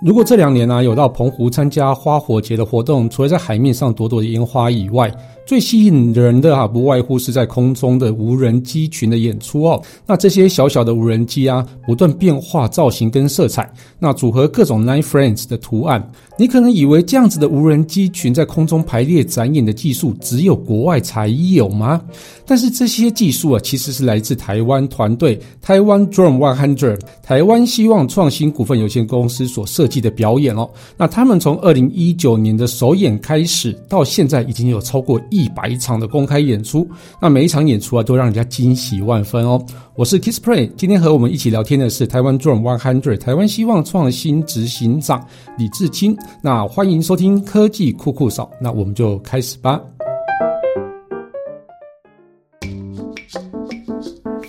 如果这两年呢有到澎湖参加花火节的活动，除了在海面上朵朵的烟花以外，最吸引人的啊，不外乎是在空中的无人机群的演出哦。那这些小小的无人机啊，不断变化造型跟色彩，那组合各种 Nine Friends 的图案。你可能以为这样子的无人机群在空中排列展演的技术只有国外才有吗？但是这些技术啊，其实是来自台湾团队台湾 Drone One Hundred 台湾希望创新股份有限公司所设计的表演哦。那他们从二零一九年的首演开始，到现在已经有超过一一百场的公开演出。那每一场演出啊，都让人家惊喜万分哦。我是 Kissplay，今天和我们一起聊天的是台湾 Drum One Hundred 台湾希望创新执行长李志清。那欢迎收听科技酷酷嫂，那我们就开始吧。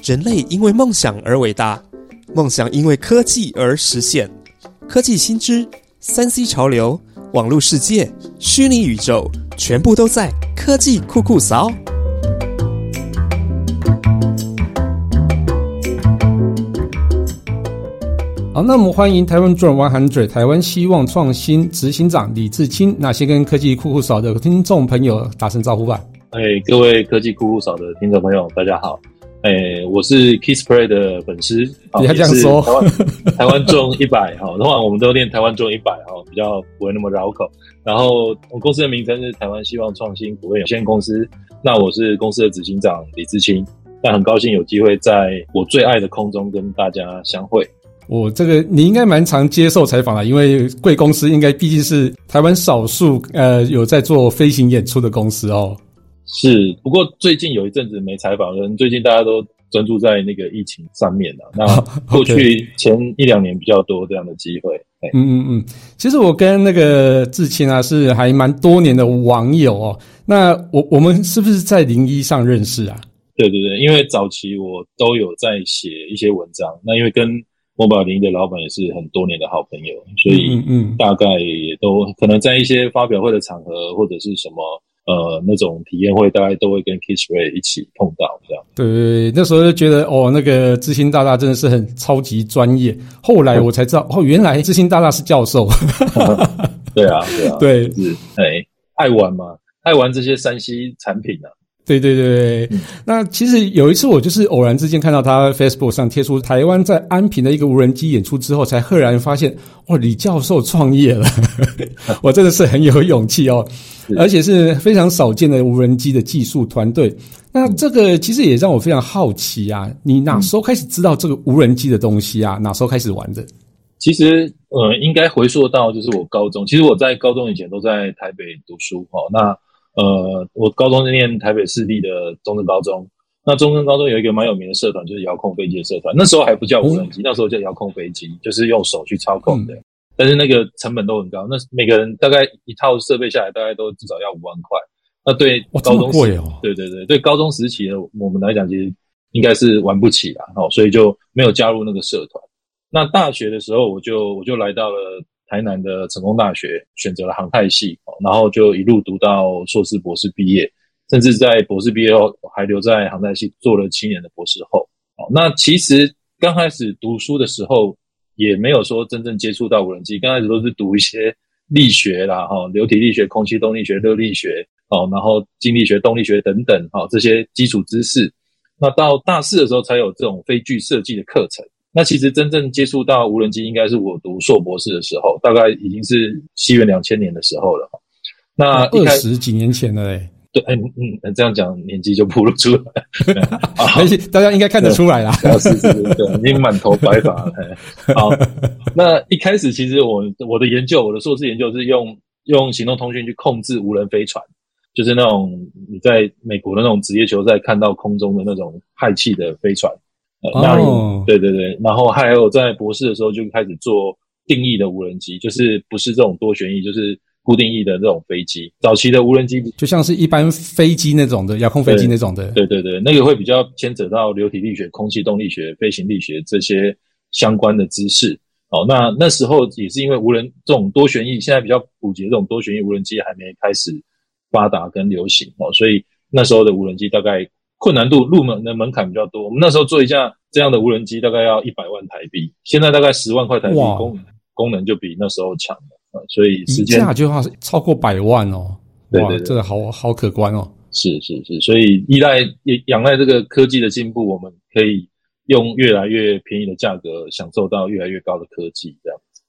人类因为梦想而伟大，梦想因为科技而实现。科技新知、三 C 潮流、网络世界、虚拟宇宙，全部都在科技酷酷扫。好，那我们欢迎台湾 Drone One Hundred 台湾希望创新执行长李志清。那先跟科技酷酷扫的听众朋友打声招呼吧。哎，各位科技酷酷扫的听众朋友，大家好。哎，我是 Kissplay 的粉丝，你要这样说。台湾台湾中一百哈，的话我们都念台湾中一百哈，比较不会那么绕口。然后我公司的名称是台湾希望创新股份有限公司。那我是公司的执行长李志清。那很高兴有机会在我最爱的空中跟大家相会。我这个你应该蛮常接受采访的，因为贵公司应该毕竟是台湾少数呃有在做飞行演出的公司哦。是，不过最近有一阵子没采访，可能最近大家都专注在那个疫情上面了。那过去前一两年比较多这样的机会。嗯嗯嗯，其实我跟那个志清啊是还蛮多年的网友哦。那我我们是不是在零一上认识啊？对对对，因为早期我都有在写一些文章，那因为跟某宝林的老板也是很多年的好朋友，所以嗯，大概也都可能在一些发表会的场合或者是什么。呃，那种体验会，大概都会跟 Kissray 一起碰到这样。对，那时候就觉得哦，那个知心大大真的是很超级专业。后来 我才知道，哦，原来知心大大是教授。对啊，对啊，对，是哎，爱玩嘛，爱玩这些山西产品啊。对对对，那其实有一次我就是偶然之间看到他 Facebook 上贴出台湾在安平的一个无人机演出之后，才赫然发现，哇，李教授创业了，我真的是很有勇气哦，而且是非常少见的无人机的技术团队。那这个其实也让我非常好奇啊，你哪时候开始知道这个无人机的东西啊？哪时候开始玩的？其实呃，应该回溯到就是我高中，其实我在高中以前都在台北读书哦，那。呃，我高中是念台北市立的中正高中。那中正高中有一个蛮有名的社团，就是遥控飞机的社团。那时候还不叫无人机，那时候叫遥控飞机，就是用手去操控的。但是那个成本都很高，那每个人大概一套设备下来，大概都至少要五万块。那对高中贵哦，对对对，对高中时期的我们来讲，其实应该是玩不起啦。哦，所以就没有加入那个社团。那大学的时候，我就我就来到了。台南的成功大学选择了航太系，然后就一路读到硕士、博士毕业，甚至在博士毕业后还留在航太系做了七年的博士后。那其实刚开始读书的时候，也没有说真正接触到无人机，刚开始都是读一些力学啦、哈流体力学、空气动力学、热力学，哦，然后静力学、动力学等等，哈这些基础知识。那到大四的时候，才有这种飞具设计的课程。那其实真正接触到无人机，应该是我读硕博士的时候，大概已经是西元两千年的时候了。那二十几年前了嘞。对，嗯嗯，这样讲年纪就暴露出来。而且大家应该看得出来啦。是是是，对，已经满头白发了。好，那一开始其实我我的研究，我的硕士研究是用用行动通讯去控制无人飞船，就是那种你在美国的那种职业球赛看到空中的那种氦气的飞船。哦，对对对，然后还有在博士的时候就开始做定义的无人机，就是不是这种多旋翼，就是固定翼的这种飞机。早期的无人机就像是一般飞机那种的遥控飞机那种的，对对对，那个会比较牵扯到流体力学、空气动力学、飞行力学这些相关的知识。哦，那那时候也是因为无人这种多旋翼现在比较普及，这种多旋翼无人机还没开始发达跟流行哦，所以那时候的无人机大概。困难度入门的门槛比较多，我们那时候做一架这样的无人机大概要一百万台币，现在大概十万块台币，功能功能就比那时候强了，所以一时间架就要超过百万哦，哇，对对。对这个好好可观哦。是是是，所以依赖也仰赖这个科技的进步，我们可以用越来越便宜的价格享受到越来越高的科技，这样子。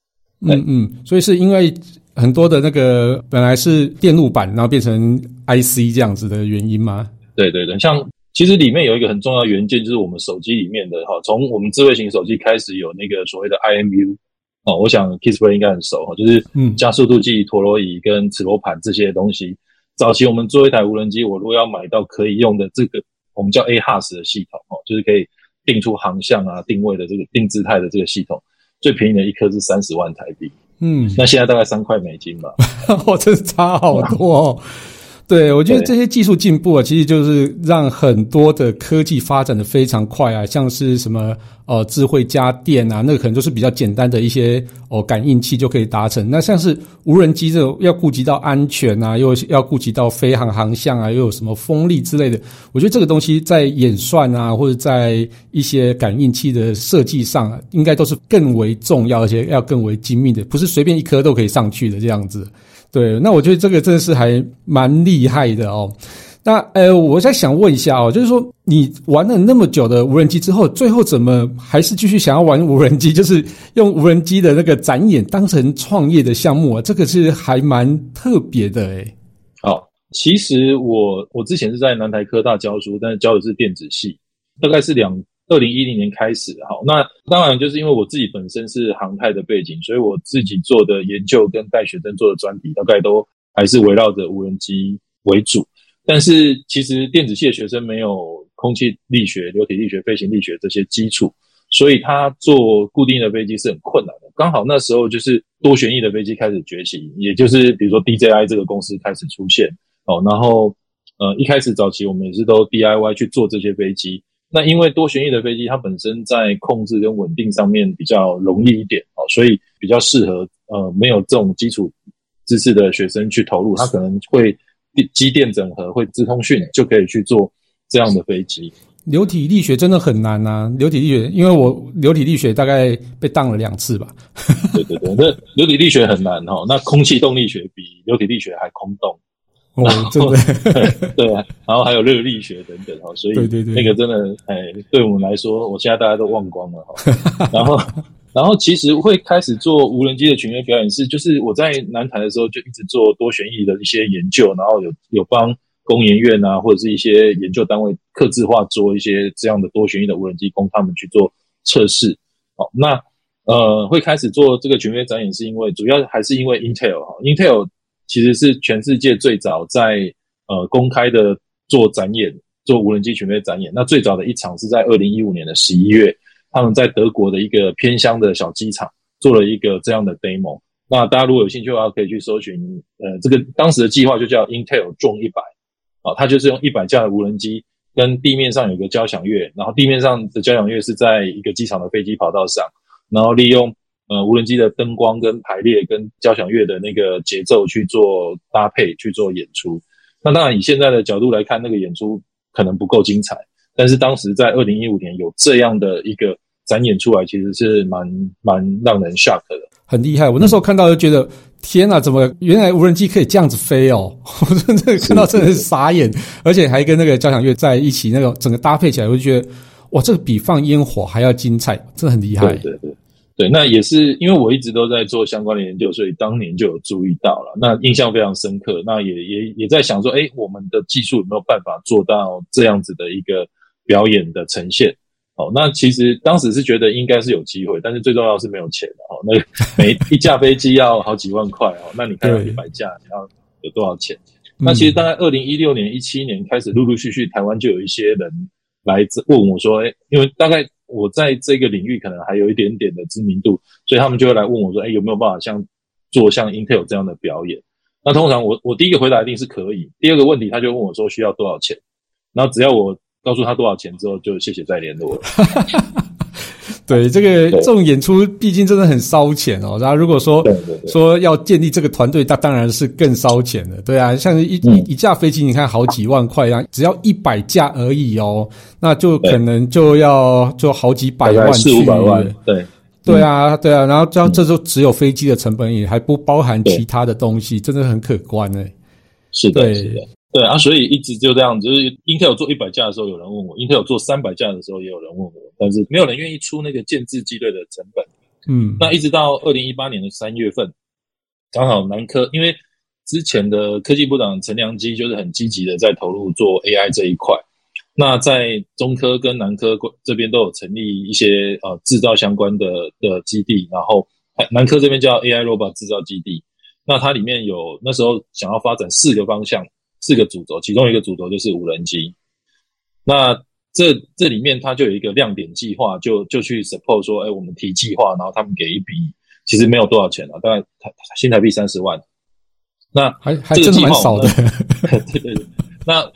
嗯嗯，所以是因为很多的那个本来是电路板，然后变成 IC 这样子的原因吗？对对对，像其实里面有一个很重要的元件，就是我们手机里面的哈，从我们智慧型手机开始有那个所谓的 IMU 哦，我想 Kissplay 应该很熟哈，就是嗯加速度计、陀螺仪跟磁罗盘这些东西。早期我们做一台无人机，我如果要买到可以用的这个我们叫 AHAS 的系统哦，就是可以定出航向啊、定位的这个定姿态的这个系统，最便宜的一颗是三十万台币，嗯，那现在大概三块美金吧。我 真是差好多哦。对，我觉得对这些技术进步啊，其实就是让很多的科技发展的非常快啊，像是什么呃智慧家电啊，那个可能都是比较简单的一些哦感应器就可以达成。那像是无人机这种要顾及到安全啊，又要顾及到飞航航向啊，又有什么风力之类的，我觉得这个东西在演算啊，或者在一些感应器的设计上、啊，应该都是更为重要，而且要更为精密的，不是随便一颗都可以上去的这样子。对，那我觉得这个真的是还蛮厉害的哦。那呃，我在想问一下哦，就是说你玩了那么久的无人机之后，最后怎么还是继续想要玩无人机？就是用无人机的那个展演当成创业的项目啊，这个是还蛮特别的诶。好，其实我我之前是在南台科大教书，但是教的是电子系，大概是两二零一零年开始。好，那当然就是因为我自己本身是航太的背景，所以我自己做的研究跟带学生做的专题，大概都还是围绕着无人机为主。但是其实电子系的学生没有空气力学、流体力学、飞行力学这些基础，所以他做固定的飞机是很困难的。刚好那时候就是多旋翼的飞机开始崛起，也就是比如说 DJI 这个公司开始出现哦，然后呃一开始早期我们也是都 DIY 去做这些飞机。那因为多旋翼的飞机它本身在控制跟稳定上面比较容易一点哦，所以比较适合呃没有这种基础知识的学生去投入，他可能会机电整合，会资通讯就可以去做这样的飞机。流体力学真的很难呐、啊，流体力学，因为我流体力学大概被当了两次吧。对对对，那流体力学很难哈、哦，那空气动力学比流体力学还空洞。哦，真的，对啊，然后还有热力学等等哈，所以对对对那个真的，哎，对我们来说，我现在大家都忘光了哈。然后，然后其实会开始做无人机的群乐表演是，就是我在南台的时候就一直做多旋翼的一些研究，然后有有帮工研院啊或者是一些研究单位刻制化做一些这样的多旋翼的无人机，供他们去做测试。好，那呃会开始做这个群乐展演，是因为主要还是因为 Intel 哈，Intel。其实是全世界最早在呃公开的做展演，做无人机群飞展演。那最早的一场是在二零一五年的十一月，他们在德国的一个偏乡的小机场做了一个这样的 demo。那大家如果有兴趣的话，可以去搜寻，呃，这个当时的计划就叫 Intel 重一百，啊，它就是用一百架的无人机跟地面上有个交响乐，然后地面上的交响乐是在一个机场的飞机跑道上，然后利用。呃，无人机的灯光跟排列跟交响乐的那个节奏去做搭配去做演出。那当然，以现在的角度来看，那个演出可能不够精彩。但是当时在二零一五年有这样的一个展演出来，其实是蛮蛮让人 shock 的，很厉害。我那时候看到就觉得，天哪，怎么原来无人机可以这样子飞哦？我真的看到真的是傻眼，而且还跟那个交响乐在一起，那个整个搭配起来，我就觉得哇，这个比放烟火还要精彩，真的很厉害。对对对。对，那也是因为我一直都在做相关的研究，所以当年就有注意到了，那印象非常深刻。那也也也在想说，哎，我们的技术有没有办法做到这样子的一个表演的呈现？哦，那其实当时是觉得应该是有机会，但是最重要是没有钱的哦。那 每一架飞机要好几万块哦，那你看到一百架，你要有多少钱？那其实大概二零一六年、一七年开始，陆陆续续台湾就有一些人来问我说，哎，因为大概。我在这个领域可能还有一点点的知名度，所以他们就会来问我说：“哎，有没有办法像做像 Intel 这样的表演？”那通常我我第一个回答一定是可以。第二个问题，他就问我说需要多少钱，然后只要我告诉他多少钱之后，就谢谢再联络了。对，这个这种演出毕竟真的很烧钱哦。然后如果说说要建立这个团队，那当然是更烧钱的。对啊，像一、嗯。一一架飞机，你看好几万块啊，只要一百架而已哦，那就可能就要就好几百万去四五百万，对。对啊，对啊，然后这样这就只有飞机的成本，也还不包含其他的东西，真的很可观呢。是的，是的，对啊，所以一直就这样，就是 Intel 做一百架的时候有人问我，Intel 做三百架的时候也有人问我，但是没有人愿意出那个建制机队的成本。嗯，那一直到二零一八年的三月份，刚好南科因为之前的科技部长陈良基就是很积极的在投入做 AI 这一块。那在中科跟南科这边都有成立一些呃制造相关的的基地，然后南科这边叫 AI Robot 制造基地。那它里面有那时候想要发展四个方向，四个主轴，其中一个主轴就是无人机。那这这里面它就有一个亮点计划，就就去 support 说，哎，我们提计划，然后他们给一笔，其实没有多少钱啊，大概台新台币三十万。那还还真的蛮少的，对对对。那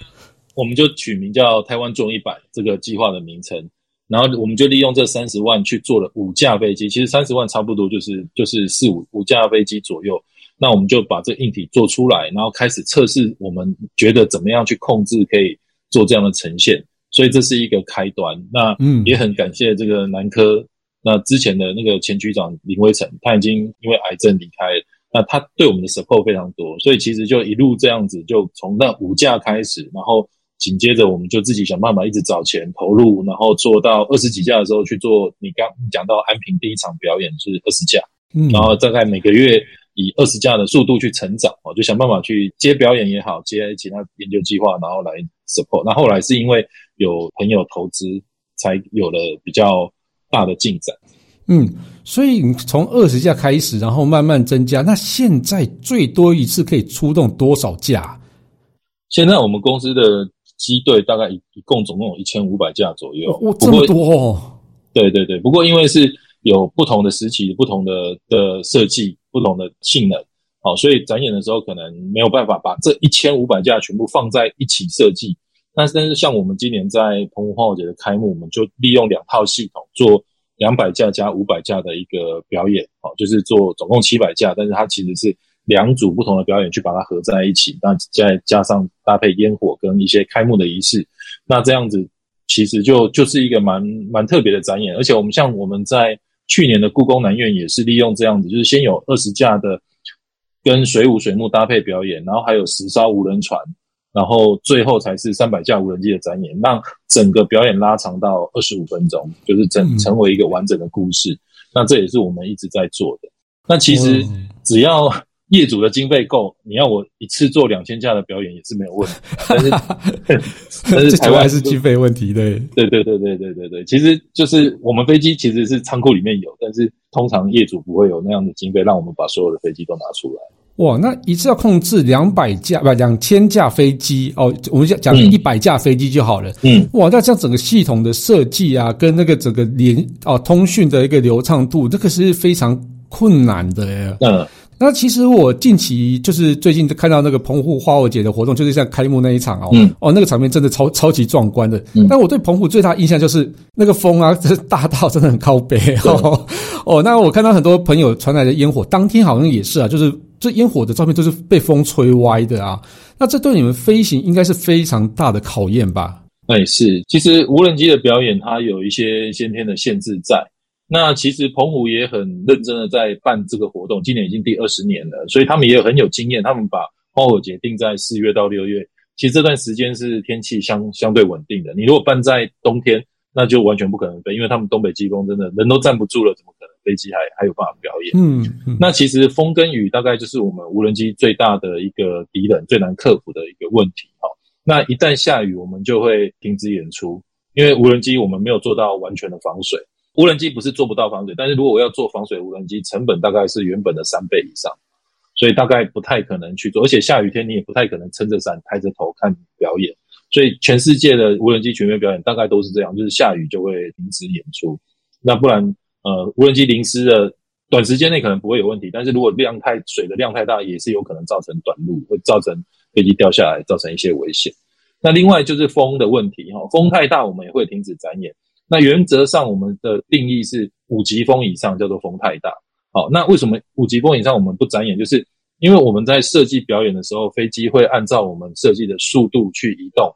我们就取名叫“台湾重一百”这个计划的名称，然后我们就利用这三十万去做了五架飞机。其实三十万差不多就是就是四五五架飞机左右。那我们就把这硬体做出来，然后开始测试，我们觉得怎么样去控制可以做这样的呈现。所以这是一个开端。那嗯，也很感谢这个南科那之前的那个前局长林威成，他已经因为癌症离开，那他对我们的 support 非常多。所以其实就一路这样子，就从那五架开始，然后。紧接着，我们就自己想办法，一直找钱投入，然后做到二十几架的时候去做。你刚讲到安平第一场表演是二十架，然后大概每个月以二十架的速度去成长，我就想办法去接表演也好，接其他研究计划，然后来 support。那后来是因为有朋友投资，才有了比较大的进展。嗯，所以你从二十架开始，然后慢慢增加。那现在最多一次可以出动多少架？现在我们公司的。机队大概一一共总共有一千五百架左右，哇，这么多！哦！对对对，不过因为是有不同的时期、不同的的设计、不同的性能，好，所以展演的时候可能没有办法把这一千五百架全部放在一起设计。但是，但是像我们今年在澎湖花火节的开幕，我们就利用两套系统做两百架加五百架的一个表演，好，就是做总共七百架，但是它其实是。两组不同的表演去把它合在一起，那再加上搭配烟火跟一些开幕的仪式，那这样子其实就就是一个蛮蛮特别的展演。而且我们像我们在去年的故宫南院也是利用这样子，就是先有二十架的跟水舞水幕搭配表演，然后还有十艘无人船，然后最后才是三百架无人机的展演，让整个表演拉长到二十五分钟，就是整成为一个完整的故事。那这也是我们一直在做的。那其实只要业主的经费够，你要我一次做两千架的表演也是没有问题。但是，但是台湾还是经费问题，对，对对对对对对对。其实就是我们飞机其实是仓库里面有，但是通常业主不会有那样的经费让我们把所有的飞机都拿出来。哇，那一次要控制两百架不两千架飞机哦，我们讲讲一百架飞机就好了。嗯，哇，那这样整个系统的设计啊，跟那个整个连哦通讯的一个流畅度，这个是非常困难的呀。嗯。那其实我近期就是最近看到那个澎湖花火节的活动，就是像开幕那一场哦，哦，那个场面真的超超级壮观的。但我对澎湖最大印象就是那个风啊，这大到真的很靠北哦。哦，那我看到很多朋友传来的烟火，当天好像也是啊，就是这烟火的照片都是被风吹歪的啊。那这对你们飞行应该是非常大的考验吧？哎，是，其实无人机的表演它有一些先天的限制在。那其实澎湖也很认真的在办这个活动，今年已经第二十年了，所以他们也很有经验。他们把花火节定在四月到六月，其实这段时间是天气相相对稳定的。你如果办在冬天，那就完全不可能飞，因为他们东北季风真的人都站不住了，怎么可能飞机还还有办法表演？嗯，那其实风跟雨大概就是我们无人机最大的一个敌人，最难克服的一个问题。哈，那一旦下雨，我们就会停止演出，因为无人机我们没有做到完全的防水。无人机不是做不到防水，但是如果我要做防水无人机，成本大概是原本的三倍以上，所以大概不太可能去做。而且下雨天你也不太可能撑着伞抬着头看表演。所以全世界的无人机全面表演大概都是这样，就是下雨就会停止演出。那不然，呃，无人机淋湿了，短时间内可能不会有问题，但是如果量太水的量太大，也是有可能造成短路，会造成飞机掉下来，造成一些危险。那另外就是风的问题，哈，风太大我们也会停止展演。那原则上，我们的定义是五级风以上叫做风太大。好，那为什么五级风以上我们不展演？就是因为我们在设计表演的时候，飞机会按照我们设计的速度去移动。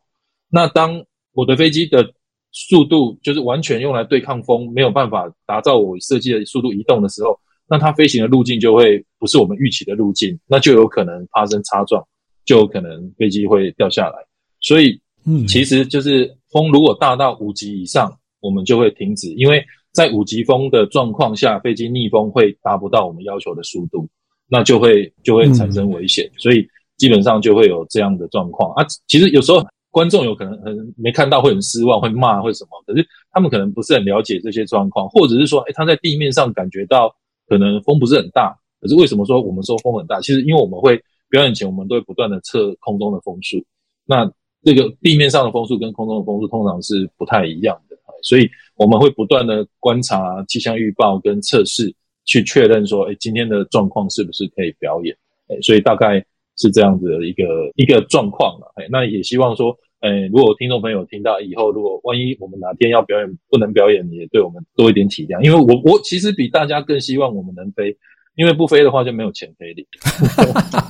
那当我的飞机的速度就是完全用来对抗风，没有办法达到我设计的速度移动的时候，那它飞行的路径就会不是我们预期的路径，那就有可能发生擦撞，就有可能飞机会掉下来。所以，嗯，其实就是风如果大到五级以上，我们就会停止，因为在五级风的状况下，飞机逆风会达不到我们要求的速度，那就会就会产生危险，所以基本上就会有这样的状况啊。其实有时候。观众有可能很没看到，会很失望，会骂，会什么？可是他们可能不是很了解这些状况，或者是说，哎，他在地面上感觉到可能风不是很大，可是为什么说我们说风很大？其实因为我们会表演前，我们都会不断的测空中的风速。那这个地面上的风速跟空中的风速通常是不太一样的，所以我们会不断的观察气象预报跟测试，去确认说，哎，今天的状况是不是可以表演？哎，所以大概是这样子的一个一个状况了。哎，那也希望说。哎，如果听众朋友听到以后，如果万一我们哪天要表演不能表演，也对我们多一点体谅，因为我我其实比大家更希望我们能飞，因为不飞的话就没有钱飞了。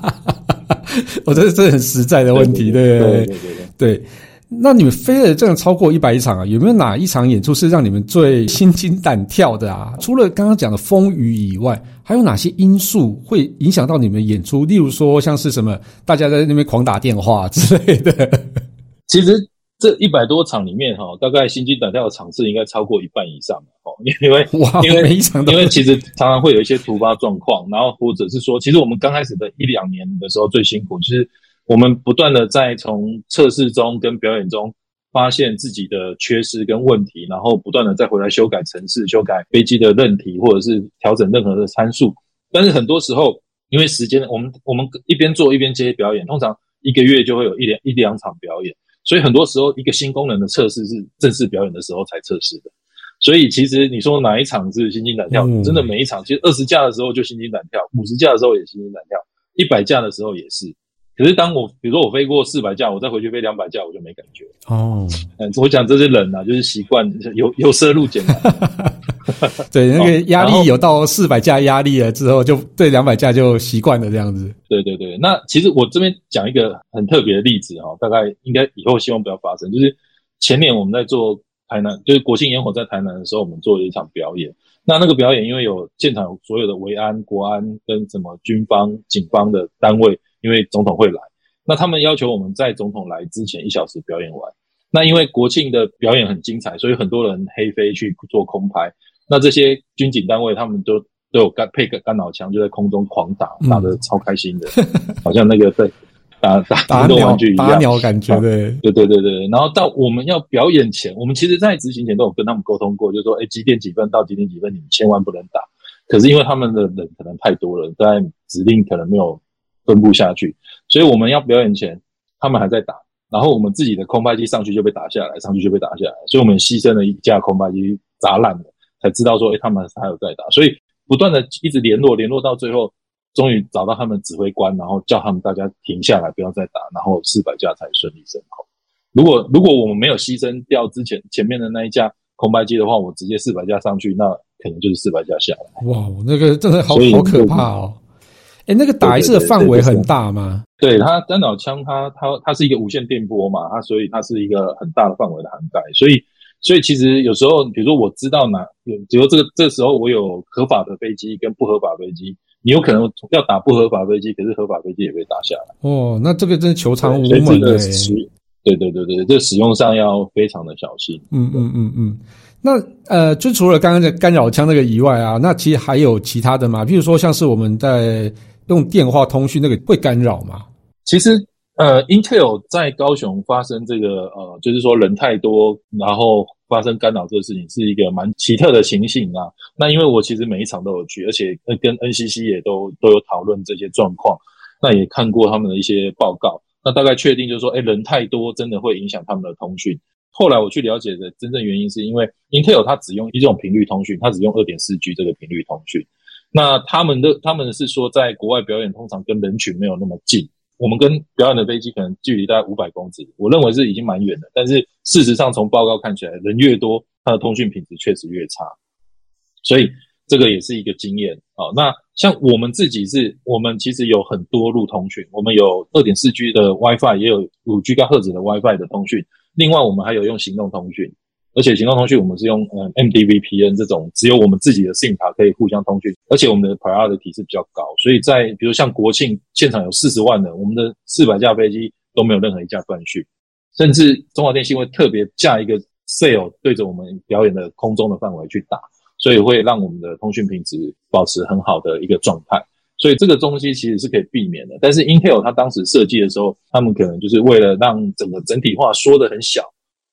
我觉得这是很实在的问题，对对对对对。那你们飞了这样超过一百场啊，有没有哪一场演出是让你们最心惊胆跳的啊？除了刚刚讲的风雨以外，还有哪些因素会影响到你们演出？例如说像是什么，大家在那边狂打电话之类的。其实这一百多场里面，哈，大概心惊胆跳的场次应该超过一半以上哦，因为因为因为其实常常会有一些突发状况，然后或者是说，其实我们刚开始的一两年的时候最辛苦，就是我们不断的在从测试中跟表演中发现自己的缺失跟问题，然后不断的再回来修改程式、修改飞机的任题，或者是调整任何的参数。但是很多时候，因为时间，我们我们一边做一边接表演，通常一个月就会有一两一两场表演。所以很多时候，一个新功能的测试是正式表演的时候才测试的。所以其实你说哪一场是心惊胆跳？真的每一场，其实二十架的时候就心惊胆跳，五十架的时候也心惊胆跳，一百架的时候也是。可是当我比如说我飞过四百架，我再回去飞两百架，我就没感觉哦。嗯，我讲这些人啊，就是习惯有有色入简单。对，那个压力有到四百架压力了之后，就对两百架就习惯了这样子。对对对，那其实我这边讲一个很特别的例子哈，大概应该以后希望不要发生。就是前年我们在做台南，就是国庆烟火在台南的时候，我们做了一场表演。那那个表演因为有现场有所有的维安、国安跟什么军方、警方的单位，因为总统会来，那他们要求我们在总统来之前一小时表演完。那因为国庆的表演很精彩，所以很多人黑飞去做空拍。那这些军警单位，他们都都有干配个干扰枪，就在空中狂打，打的超开心的，好像那个在打打打鸟打鸟感觉，对对对对对。然后到我们要表演前，我们其实在执行前都有跟他们沟通过，就说，哎，几点几分到几点几分，你们千万不能打。可是因为他们的人可能太多了，在指令可能没有分布下去，所以我们要表演前，他们还在打，然后我们自己的空拍机上去就被打下来，上去就被打下来，所以我们牺牲了一架空拍机砸烂了。才知道说，哎，他们还有在打，所以不断的一直联络，联络到最后，终于找到他们指挥官，然后叫他们大家停下来，不要再打，然后四百架才顺利升空。如果如果我们没有牺牲掉之前前面的那一架空白机的话，我直接四百架上去，那可能就是四百架下来。哇，那个真的好好可怕哦！哎，那个打一次的范围很大吗？对，它干扰枪，它它它是一个无线电波嘛，它所以它是一个很大的范围的涵盖，所以。所以其实有时候，比如说我知道哪有，比如这个这时候我有合法的飞机跟不合法飞机，你有可能要打不合法飞机，可是合法飞机也被打下来。哦，那这个真是求偿无门的。对对对对，这使用上要非常的小心。嗯嗯嗯嗯。那呃，就除了刚刚的干扰枪那个以外啊，那其实还有其他的嘛？比如说像是我们在用电话通讯那个会干扰吗？其实。呃，Intel 在高雄发生这个呃，就是说人太多，然后发生干扰这个事情，是一个蛮奇特的情形啊。那因为我其实每一场都有去，而且跟 NCC 也都都有讨论这些状况，那也看过他们的一些报告，那大概确定就是说，哎，人太多真的会影响他们的通讯。后来我去了解的真正原因，是因为 Intel 它只用一种频率通讯，它只用二点四 G 这个频率通讯。那他们的他们是说，在国外表演通常跟人群没有那么近。我们跟表演的飞机可能距离大概五百公尺，我认为是已经蛮远的。但是事实上，从报告看起来，人越多，它的通讯品质确实越差。所以这个也是一个经验啊。那像我们自己是，我们其实有很多路通讯，我们有二点四 G 的 WiFi，也有五 G 高赫兹的 WiFi 的通讯。另外，我们还有用行动通讯而且行动通讯我们是用嗯 MDVPN 这种只有我们自己的 SIM 卡可以互相通讯，而且我们的 priority 是比较高，所以在比如像国庆现场有四十万人，我们的四百架飞机都没有任何一架断讯，甚至中华电信会特别架一个 sail 对着我们表演的空中的范围去打，所以会让我们的通讯品质保持很好的一个状态。所以这个东西其实是可以避免的，但是 Intel 它当时设计的时候，他们可能就是为了让整个整体化缩得很小。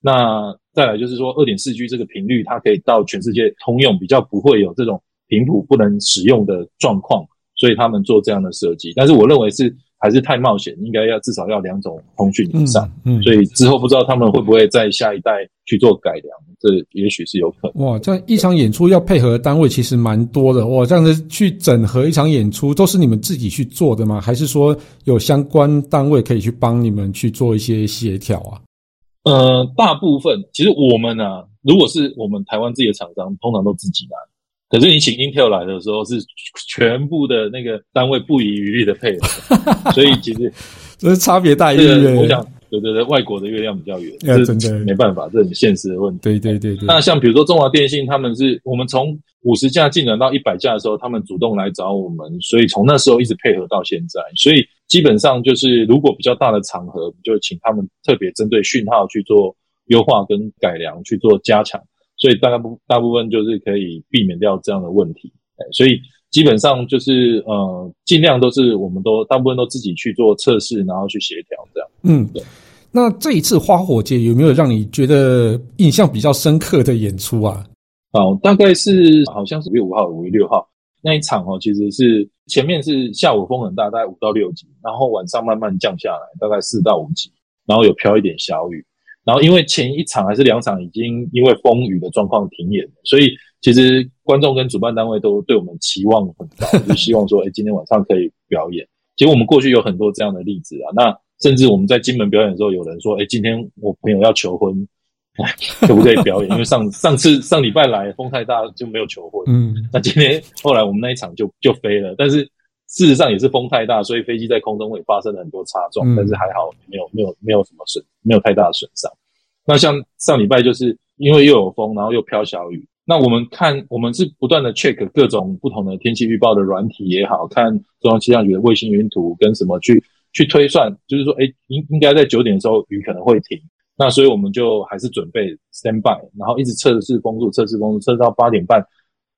那再来就是说，二点四 G 这个频率它可以到全世界通用，比较不会有这种频谱不能使用的状况，所以他们做这样的设计。但是我认为是还是太冒险，应该要至少要两种通讯以上。嗯，所以之后不知道他们会不会在下一代去做改良。这也许是有可能哇！这样一场演出要配合的单位其实蛮多的哇！这样子去整合一场演出，都是你们自己去做的吗？还是说有相关单位可以去帮你们去做一些协调啊？呃，大部分其实我们呢，如果是我们台湾自己的厂商，通常都自己来。可是你请 Intel 来的时候，是全部的那个单位不遗余力的配合，所以其实 这是差别大一点。我想。对对对，外国的月亮比较圆，这真的没办法，这很现实的问题。对对对对。那像比如说中华电信，他们是我们从五十架进展到一百架的时候，他们主动来找我们，所以从那时候一直配合到现在。所以基本上就是，如果比较大的场合，就请他们特别针对讯号去做优化跟改良，去做加强。所以大概部大部分就是可以避免掉这样的问题。所以。基本上就是呃，尽量都是我们都大部分都自己去做测试，然后去协调这样。嗯，对。那这一次花火节有没有让你觉得印象比较深刻的演出啊？哦，大概是好像是五月五号、五月六号那一场哦，其实是前面是下午风很大，大概五到六级，然后晚上慢慢降下来，大概四到五级，然后有飘一点小雨。然后因为前一场还是两场已经因为风雨的状况停演，所以。其实观众跟主办单位都对我们期望很高，就希望说，哎，今天晚上可以表演。其实我们过去有很多这样的例子啊。那甚至我们在金门表演的时候，有人说，哎，今天我朋友要求婚，可不可以表演？因为上上次上礼拜来风太大就没有求婚。嗯。那今天后来我们那一场就就飞了，但是事实上也是风太大，所以飞机在空中会发生了很多擦撞，但是还好没有没有没有什么损，没有太大的损伤。那像上礼拜就是因为又有风，然后又飘小雨。那我们看，我们是不断的 check 各种不同的天气预报的软体也好看，中央气象局的卫星云图跟什么去去推算，就是说，哎，应应该在九点的时候雨可能会停。那所以我们就还是准备 stand by，然后一直测试风速，测试风速，测到八点半，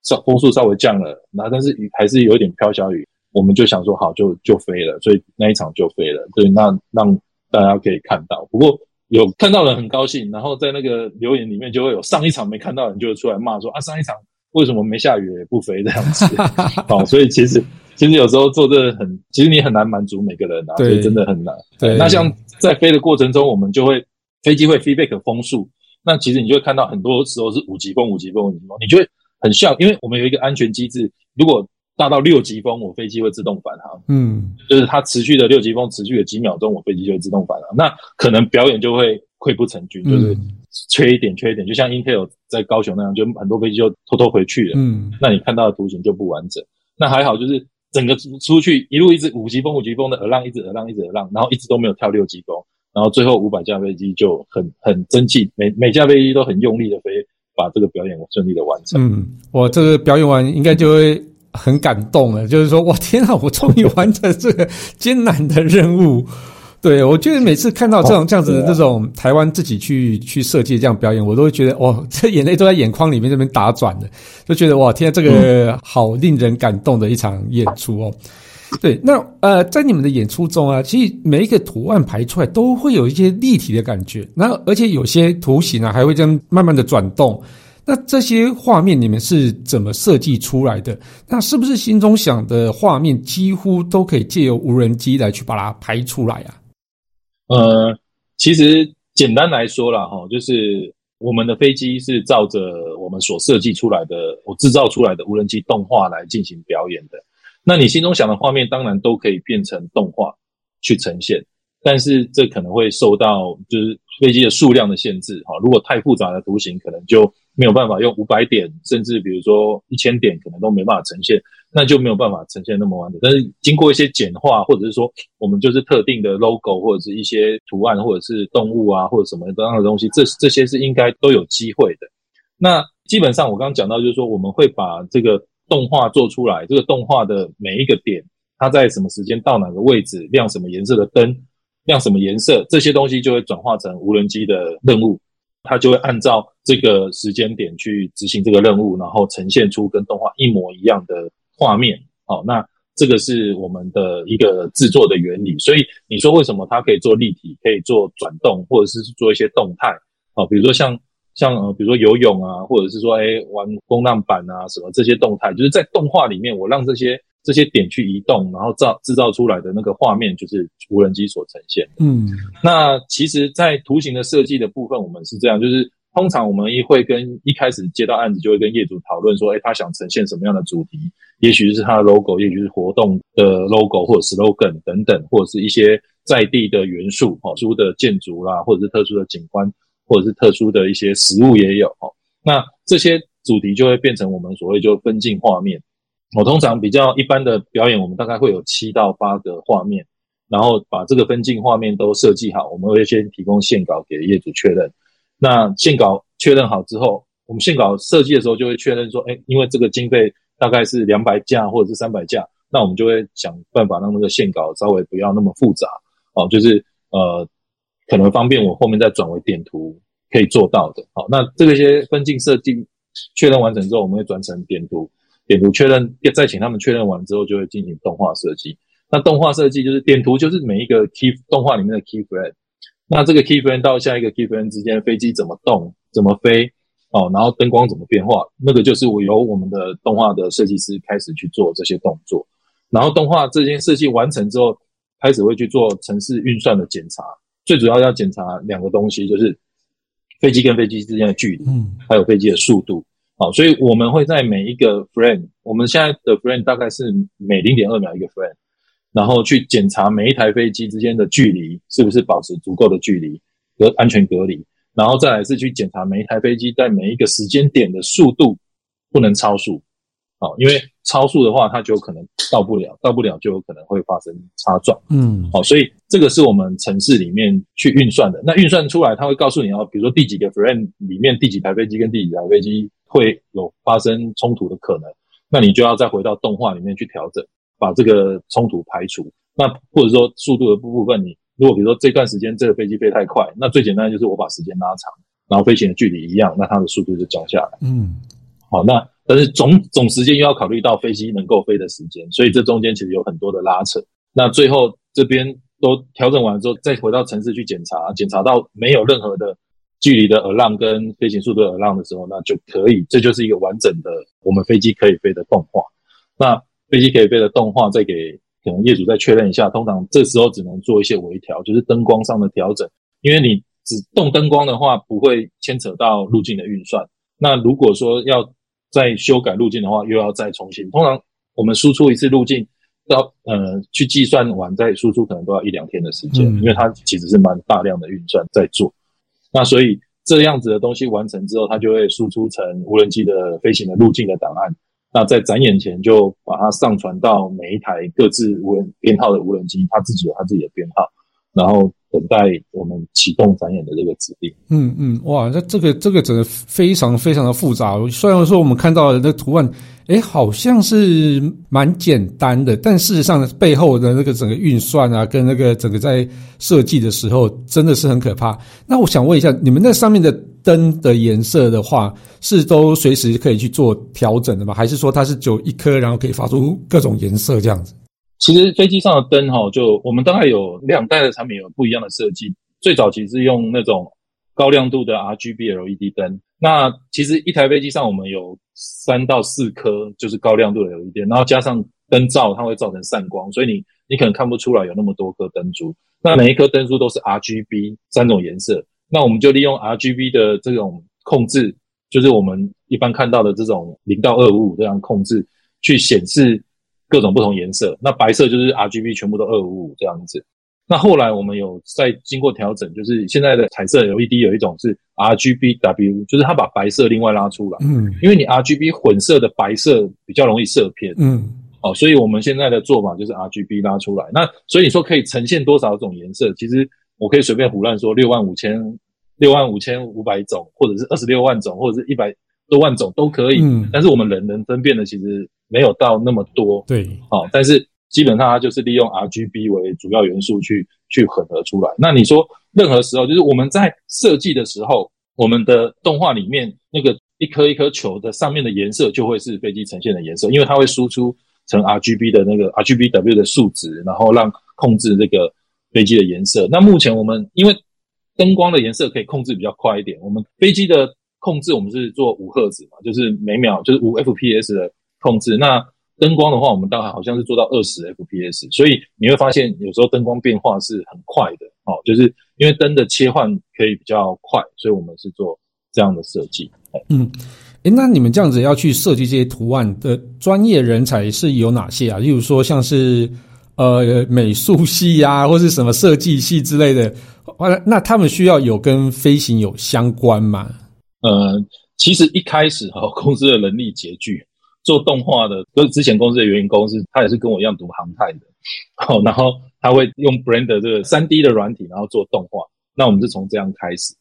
稍风速稍微降了，那但是雨还是有一点飘小雨，我们就想说好就就飞了，所以那一场就飞了。对，那让大家可以看到，不过。有看到人很高兴，然后在那个留言里面就会有上一场没看到人就会出来骂说啊上一场为什么没下雨不飞这样子，好，所以其实其实有时候做这很，其实你很难满足每个人啊，所以真的很难。对，那像在飞的过程中，我们就会飞机会 feedback 风速，那其实你就会看到很多时候是五级风、五级风、五级风，你就会很像，因为我们有一个安全机制，如果大到六级风，我飞机会自动返航。嗯，就是它持续的六级风，持续了几秒钟，我飞机就会自动返航。那可能表演就会溃不成军，就是缺一点，缺一点。就像 Intel 在高雄那样，就很多飞机就偷偷回去了。嗯，那你看到的图形就不完整。那还好，就是整个出去一路一直五级风、五级风的耳浪，一直耳浪，一直耳浪，然后一直都没有跳六级风，然后最后五百架飞机就很很争气，每每架飞机都很用力的飞，把这个表演顺利的完成。嗯，我这个表演完应该就会。很感动了，就是说，哇，天啊，我终于完成这个艰难的任务。对我觉得每次看到这种这样子的这种台湾自己去去设计这样表演，我都会觉得，哇，这眼泪都在眼眶里面这边打转的，就觉得哇，天，这个好令人感动的一场演出哦。对，那呃，在你们的演出中啊，其实每一个图案排出来都会有一些立体的感觉，那而且有些图形啊还会这样慢慢的转动。那这些画面你们是怎么设计出来的？那是不是心中想的画面几乎都可以借由无人机来去把它拍出来啊？呃，其实简单来说了哈，就是我们的飞机是照着我们所设计出来的、我制造出来的无人机动画来进行表演的。那你心中想的画面当然都可以变成动画去呈现，但是这可能会受到就是飞机的数量的限制哈。如果太复杂的图形，可能就没有办法用五百点，甚至比如说一千点，可能都没办法呈现那就没有办法呈现那么完整。但是经过一些简化，或者是说我们就是特定的 logo 或者是一些图案，或者是动物啊或者什么这样的东西，这这些是应该都有机会的。那基本上我刚刚讲到，就是说我们会把这个动画做出来，这个动画的每一个点，它在什么时间到哪个位置，亮什么颜色的灯，亮什么颜色，这些东西就会转化成无人机的任务。它就会按照这个时间点去执行这个任务，然后呈现出跟动画一模一样的画面。好，那这个是我们的一个制作的原理。所以你说为什么它可以做立体，可以做转动，或者是做一些动态？哦，比如说像像呃，比如说游泳啊，或者是说哎玩风浪板啊什么这些动态，就是在动画里面我让这些。这些点去移动，然后造制造出来的那个画面就是无人机所呈现。嗯，那其实，在图形的设计的部分，我们是这样，就是通常我们一会跟一开始接到案子，就会跟业主讨论说，哎，他想呈现什么样的主题？也许是他的 logo，也许是活动的 logo 或者 slogan 等等，或者是一些在地的元素，哦，特殊的建筑啦，或者是特殊的景观，或者是特殊的一些食物也有。哦，那这些主题就会变成我们所谓就分镜画面。我通常比较一般的表演，我们大概会有七到八个画面，然后把这个分镜画面都设计好，我们会先提供线稿给业主确认。那线稿确认好之后，我们线稿设计的时候就会确认说，哎，因为这个经费大概是两百架或者是三百架，那我们就会想办法让那个线稿稍微不要那么复杂，哦，就是呃，可能方便我后面再转为点图可以做到的。好，那这个些分镜设计确认完成之后，我们会转成点图。点图确认，再请他们确认完之后，就会进行动画设计。那动画设计就是点图，就是每一个 key 动画里面的 key frame。那这个 key frame 到下一个 key frame 之间，飞机怎么动、怎么飞，哦，然后灯光怎么变化，那个就是我由我们的动画的设计师开始去做这些动作。然后动画这件设计完成之后，开始会去做城市运算的检查。最主要要检查两个东西，就是飞机跟飞机之间的距离，嗯，还有飞机的速度。好，所以我们会在每一个 frame，我们现在的 frame 大概是每零点二秒一个 frame，然后去检查每一台飞机之间的距离是不是保持足够的距离和安全隔离，然后再来是去检查每一台飞机在每一个时间点的速度不能超速。好，因为超速的话，它就可能到不了，到不了就有可能会发生擦撞。嗯，好，所以这个是我们城市里面去运算的。那运算出来，它会告诉你哦，比如说第几个 frame 里面第几台飞机跟第几台飞机。会有发生冲突的可能，那你就要再回到动画里面去调整，把这个冲突排除。那或者说速度的部分，你如果比如说这段时间这个飞机飞太快，那最简单就是我把时间拉长，然后飞行的距离一样，那它的速度就降下来。嗯，好，那但是总总时间又要考虑到飞机能够飞的时间，所以这中间其实有很多的拉扯。那最后这边都调整完之后，再回到城市去检查，检查到没有任何的。距离的耳浪跟飞行速度耳浪的时候，那就可以，这就是一个完整的我们飞机可以飞的动画。那飞机可以飞的动画，再给可能业主再确认一下。通常这时候只能做一些微调，就是灯光上的调整，因为你只动灯光的话，不会牵扯到路径的运算。那如果说要再修改路径的话，又要再重新。通常我们输出一次路径，要呃去计算完再输出，可能都要一两天的时间，因为它其实是蛮大量的运算在做。那所以这样子的东西完成之后，它就会输出成无人机的飞行的路径的档案。那在展演前就把它上传到每一台各自无人编号的无人机，它自己有它自己的编号，然后等待我们启动展演的这个指令。嗯嗯，哇，那这个这个整个非常非常的复杂。虽然说我们看到的那图案。哎，好像是蛮简单的，但事实上背后的那个整个运算啊，跟那个整个在设计的时候，真的是很可怕。那我想问一下，你们那上面的灯的颜色的话，是都随时可以去做调整的吗？还是说它是就一颗，然后可以发出各种颜色这样子？其实飞机上的灯哈，就我们大概有两代的产品有不一样的设计。最早其实用那种高亮度的 RGB LED 灯。那其实一台飞机上我们有三到四颗，就是高亮度的 LED，然后加上灯罩，它会造成散光，所以你你可能看不出来有那么多颗灯珠。那每一颗灯珠都是 RGB 三种颜色，那我们就利用 RGB 的这种控制，就是我们一般看到的这种零到二五五这样控制，去显示各种不同颜色。那白色就是 RGB 全部都二五五这样子。那后来我们有在经过调整，就是现在的彩色 LED 有一种是 RGBW，就是它把白色另外拉出来。嗯，因为你 RGB 混色的白色比较容易色偏。嗯，哦，所以我们现在的做法就是 RGB 拉出来。那所以你说可以呈现多少种颜色？其实我可以随便胡乱说六万五千六万五千五百种，或者是二十六万种，或者是一百多万种都可以。嗯但是我们人能分辨的其实没有到那么多。对，好、但是基本上它就是利用 RGB 为主要元素去去混合出来。那你说任何时候，就是我们在设计的时候，我们的动画里面那个一颗一颗球的上面的颜色就会是飞机呈现的颜色，因为它会输出成 RGB 的那个 RGBW 的数值，然后让控制这个飞机的颜色。那目前我们因为灯光的颜色可以控制比较快一点，我们飞机的控制我们是做五赫兹嘛，就是每秒就是五 FPS 的控制。那灯光的话，我们大概好像是做到二十 FPS，所以你会发现有时候灯光变化是很快的哦，就是因为灯的切换可以比较快，所以我们是做这样的设计。哎嗯，诶，那你们这样子要去设计这些图案的专业人才是有哪些啊？例如说像是呃美术系啊，或是什么设计系之类的，呃那他们需要有跟飞行有相关吗？呃，其实一开始哈、公司的人力拮据，做动画的，就是之前公司的员工是，他也是跟我一样读航太的，好，然后他会用 Blender 这个三 D 的软体，然后做动画。那我们是从这样开始。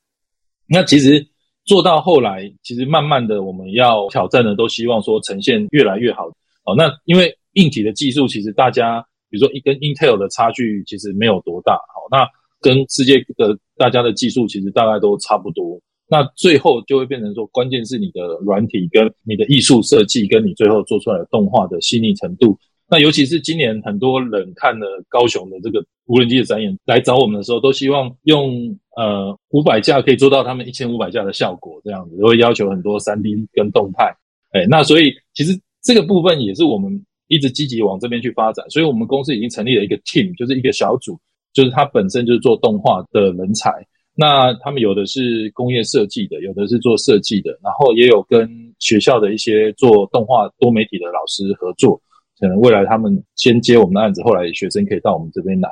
那其实做到后来，其实慢慢的我们要挑战的，都希望说呈现越来越好。哦，那因为硬体的技术，其实大家比如说一跟 Intel 的差距其实没有多大，好，那跟世界的大家的技术其实大概都差不多。那最后就会变成说，关键是你的软体跟你的艺术设计，跟你最后做出来的动画的细腻程度。那尤其是今年很多人看了高雄的这个无人机的展演来找我们的时候，都希望用呃五百架可以做到他们一千五百架的效果，这样子会要求很多三 D 跟动态。哎，那所以其实这个部分也是我们一直积极往这边去发展。所以我们公司已经成立了一个 team，就是一个小组，就是他本身就是做动画的人才。那他们有的是工业设计的，有的是做设计的，然后也有跟学校的一些做动画多媒体的老师合作。可能未来他们先接我们的案子，后来学生可以到我们这边来。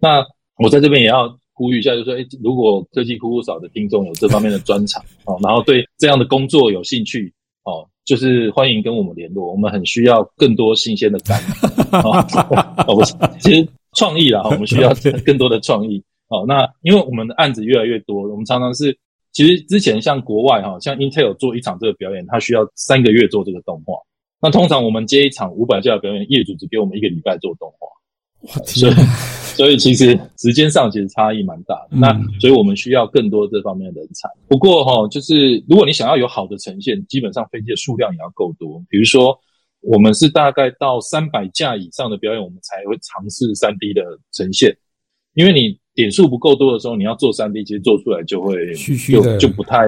那我在这边也要呼吁一下，就是说，哎，如果科技酷酷少的听众有这方面的专长哦，然后对这样的工作有兴趣哦，就是欢迎跟我们联络，我们很需要更多新鲜的干哦，哦不是，其实创意啦，我们需要 更多的创意。哦，那因为我们的案子越来越多，我们常常是，其实之前像国外哈，像 Intel 做一场这个表演，它需要三个月做这个动画。那通常我们接一场五百架的表演，业主只给我们一个礼拜做动画。我所以，所以其实时间上其实差异蛮大的。嗯那所以我们需要更多这方面的人才。不过哈、就是如果你想要有好的呈现，基本上飞机的数量也要够多。比如说，我们是大概到三百架以上的表演，我们才会尝试三 D 的呈现。因为你点数不够多的时候，你要做三 D，其实做出来就会就就不太。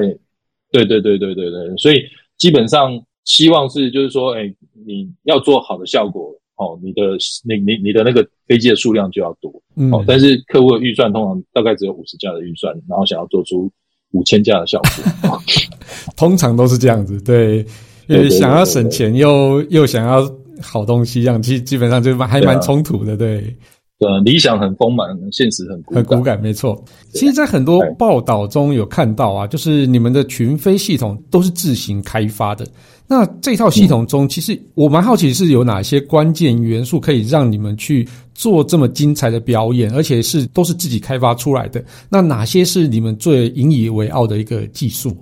对对对对对对，所以基本上希望是就是说，哎，你要做好的效果，哦，你的你你你的那个飞机的数量就要多。嗯，哦，但是客户的预算通常大概只有五十架的预算，然后想要做出五千架的效果。哦 通常都是这样子，对，对对对呃，想要省钱又又想要好东西，这样基基本上就还蛮冲突的，对。呃，理想很丰满，现实很。很骨感，没错。其实，在很多报道中有看到啊，就是你们的群飞系统都是自行开发的。那这套系统中，其实我蛮好奇是有哪些关键元素可以让你们去做这么精彩的表演，而且是都是自己开发出来的。那哪些是你们最引以为傲的一个技术？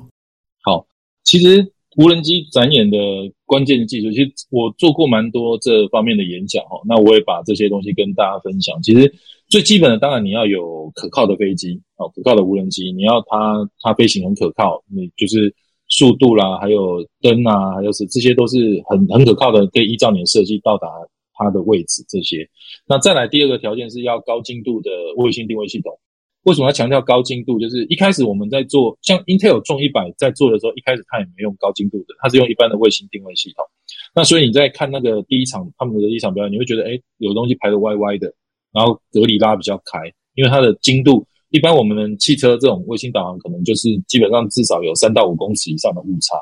好，其实无人机展演的关键技术，其实我做过蛮多这方面的演讲哈。那我也把这些东西跟大家分享。其实最基本的，当然你要有可靠的飞机哦，可靠的无人机，你要它它飞行很可靠，你就是速度啦，还有灯啊，还有是这些都是很很可靠的，可以依照你的设计到达它的位置这些。那再来第二个条件是要高精度的卫星定位系统。为什么要强调高精度？就是一开始我们在做，像 Intel 重一百在做的时候，一开始它也没用高精度的，它是用一般的卫星定位系统。那所以你在看那个第一场他们的第一场表演，你会觉得，哎，有东西排的歪歪的，然后隔离拉比较开，因为它的精度，一般我们汽车这种卫星导航可能就是基本上至少有三到五公尺以上的误差，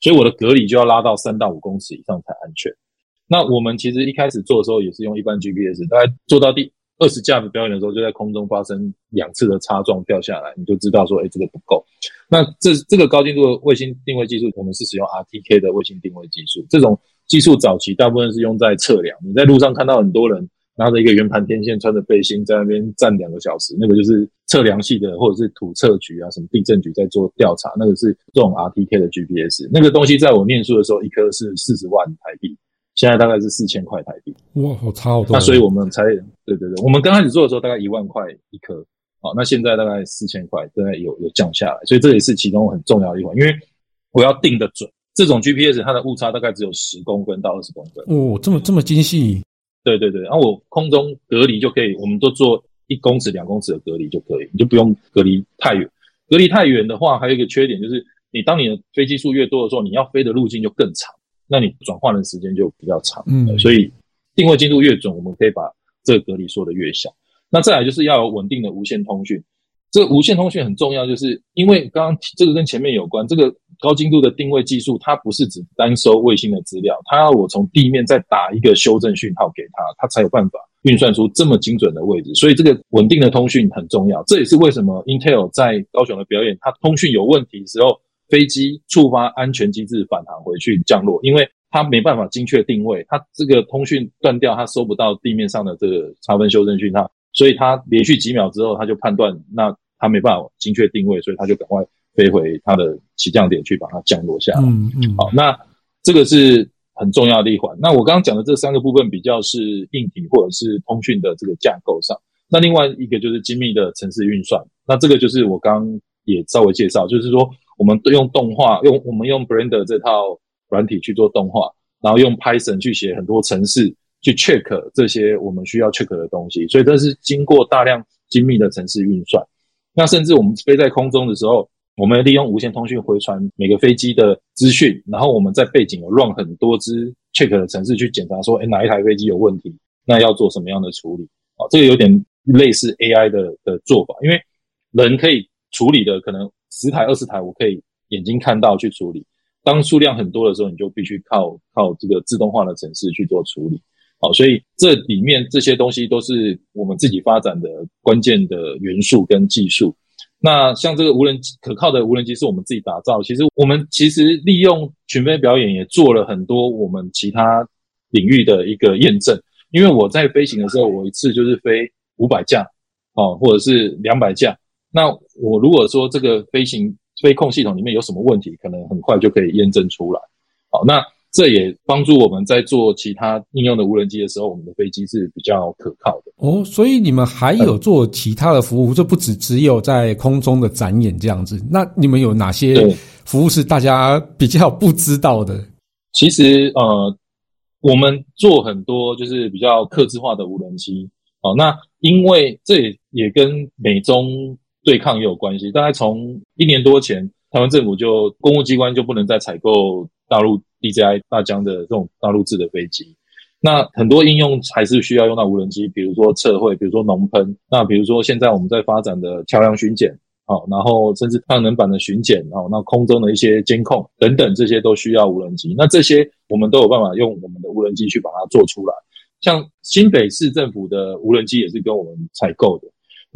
所以我的隔离就要拉到三到五公尺以上才安全。那我们其实一开始做的时候也是用一般 GPS，大概做到第二十架的表演的时候，就在空中发生两次的擦撞掉下来，你就知道说，哎，这个不够。那这这个高精度的卫星定位技术，我们是使用 RTK 的卫星定位技术，这种技术早期大部分是用在测量，你在路上看到很多人拿着一个圆盘天线，穿着背心在那边站两个小时，那个就是测量系的或者是土测局啊，什么地震局在做调查，那个是这种 RTK 的 GPS，那个东西在我念书的时候一颗是四十万台币。现在大概是四千块台币，哇，好差好多。那所以我们才对对对，我们刚开始做的时候大概一万块一颗，好，那现在大概四千块，大概有有降下来，所以这也是其中很重要的一环，因为我要定的准，这种 GPS 它的误差大概只有十公分到二十公分，哦，这么这么精细，对对对，然后我空中隔离就可以，我们都做一公尺两公尺的隔离就可以，你就不用隔离太远，隔离太远的话，还有一个缺点就是，你当你的飞机数越多的时候，你要飞的路径就更长。那你转换的时间就比较长，嗯，所以定位精度越准，我们可以把这个隔离缩得越小。那再来就是要有稳定的无线通讯，这个无线通讯很重要，就是因为刚刚这个跟前面有关，这个高精度的定位技术，它不是只单收卫星的资料，它要我从地面再打一个修正讯号给它，它才有办法运算出这么精准的位置。所以这个稳定的通讯很重要，这也是为什么 Intel 在高雄的表演，它通讯有问题时候。飞机触发安全机制返航回去降落，因为它没办法精确定位，它这个通讯断掉，它收不到地面上的这个差分修正讯号，所以它连续几秒之后，它就判断那它没办法精确定位，所以它就赶快飞回它的起降点去把它降落下来。嗯嗯，好，那这个是很重要的一环。那我刚刚讲的这三个部分比较是硬体或者是通讯的这个架构上，那另外一个就是精密的城市运算，那这个就是我刚也稍微介绍，就是说。我们用动画，用我们用 Blender 这套软体去做动画，然后用 Python 去写很多程式去 check 这些我们需要 check 的东西，所以这是经过大量精密的程式运算。那甚至我们飞在空中的时候，我们利用无线通讯回传每个飞机的资讯，然后我们在背景有 run 很多支 check 的程式去检查说，哎，哪一台飞机有问题，那要做什么样的处理？啊，这个有点类似 AI 的的做法，因为人可以处理的可能。十台二十台，我可以眼睛看到去处理。当数量很多的时候，你就必须靠靠这个自动化的程式去做处理。好，所以这里面这些东西都是我们自己发展的关键的元素跟技术。那像这个无人机可靠的无人机是我们自己打造。其实我们其实利用群飞表演也做了很多我们其他领域的一个验证。因为我在飞行的时候，我一次就是飞五百架，哦，或者是两百架。那我如果说这个飞行飞控系统里面有什么问题，可能很快就可以验证出来。好，那这也帮助我们在做其他应用的无人机的时候，我们的飞机是比较可靠的。哦，所以你们还有做其他的服务，就不只只有在空中的展演这样子。那你们有哪些服务是大家比较不知道的？其实呃，我们做很多就是比较客制化的无人机。好，那因为这也也跟美中。对抗也有关系。大概从一年多前，台湾政府就公务机关就不能再采购大陆 DJI 大疆的这种大陆制的飞机。那很多应用还是需要用到无人机，比如说测绘，比如说农喷。那比如说现在我们在发展的桥梁巡检，好，然后甚至太阳能板的巡检，哦，那空中的一些监控等等，这些都需要无人机。那这些我们都有办法用我们的无人机去把它做出来。像新北市政府的无人机也是跟我们采购的。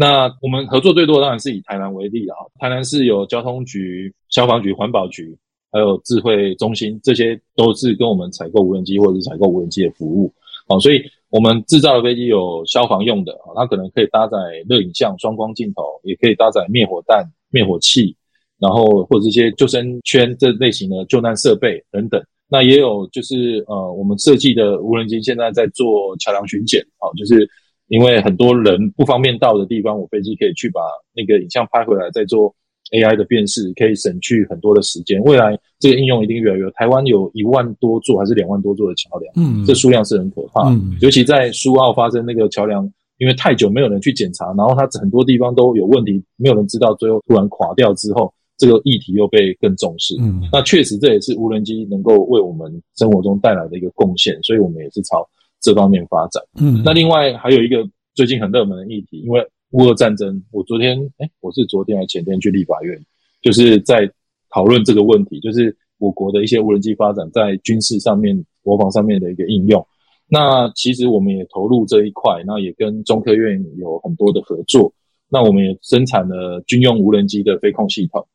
那我们合作最多当然是以台南为例啊，台南市有交通局、消防局、环保局，还有智慧中心，这些都是跟我们采购无人机或者是采购无人机的服务。好，所以我们制造的飞机有消防用的啊，它可能可以搭载热影像、双光镜头，也可以搭载灭火弹、灭火器，然后或者一些救生圈这类型的救难设备等等。那也有就是呃，我们设计的无人机现在在做桥梁巡检啊，就是。因为很多人不方便到的地方，我飞机可以去把那个影像拍回来，再做 AI 的辨识，可以省去很多的时间。未来这个应用一定越来越。台湾有一万多座还是两万多座的桥梁，嗯，这数量是很可怕。尤其在苏澳发生那个桥梁，因为太久没有人去检查，然后它很多地方都有问题，没有人知道，最后突然垮掉之后，这个议题又被更重视。嗯，那确实这也是无人机能够为我们生活中带来的一个贡献，所以我们也是朝。这方面发展，嗯，那另外还有一个最近很热门的议题，因为乌俄战争，我昨天，哎，我是昨天还前天去立法院，就是在讨论这个问题，就是我国的一些无人机发展在军事上面、国防上面的一个应用。那其实我们也投入这一块，那也跟中科院有很多的合作。那我们也生产了军用无人机的飞控系统，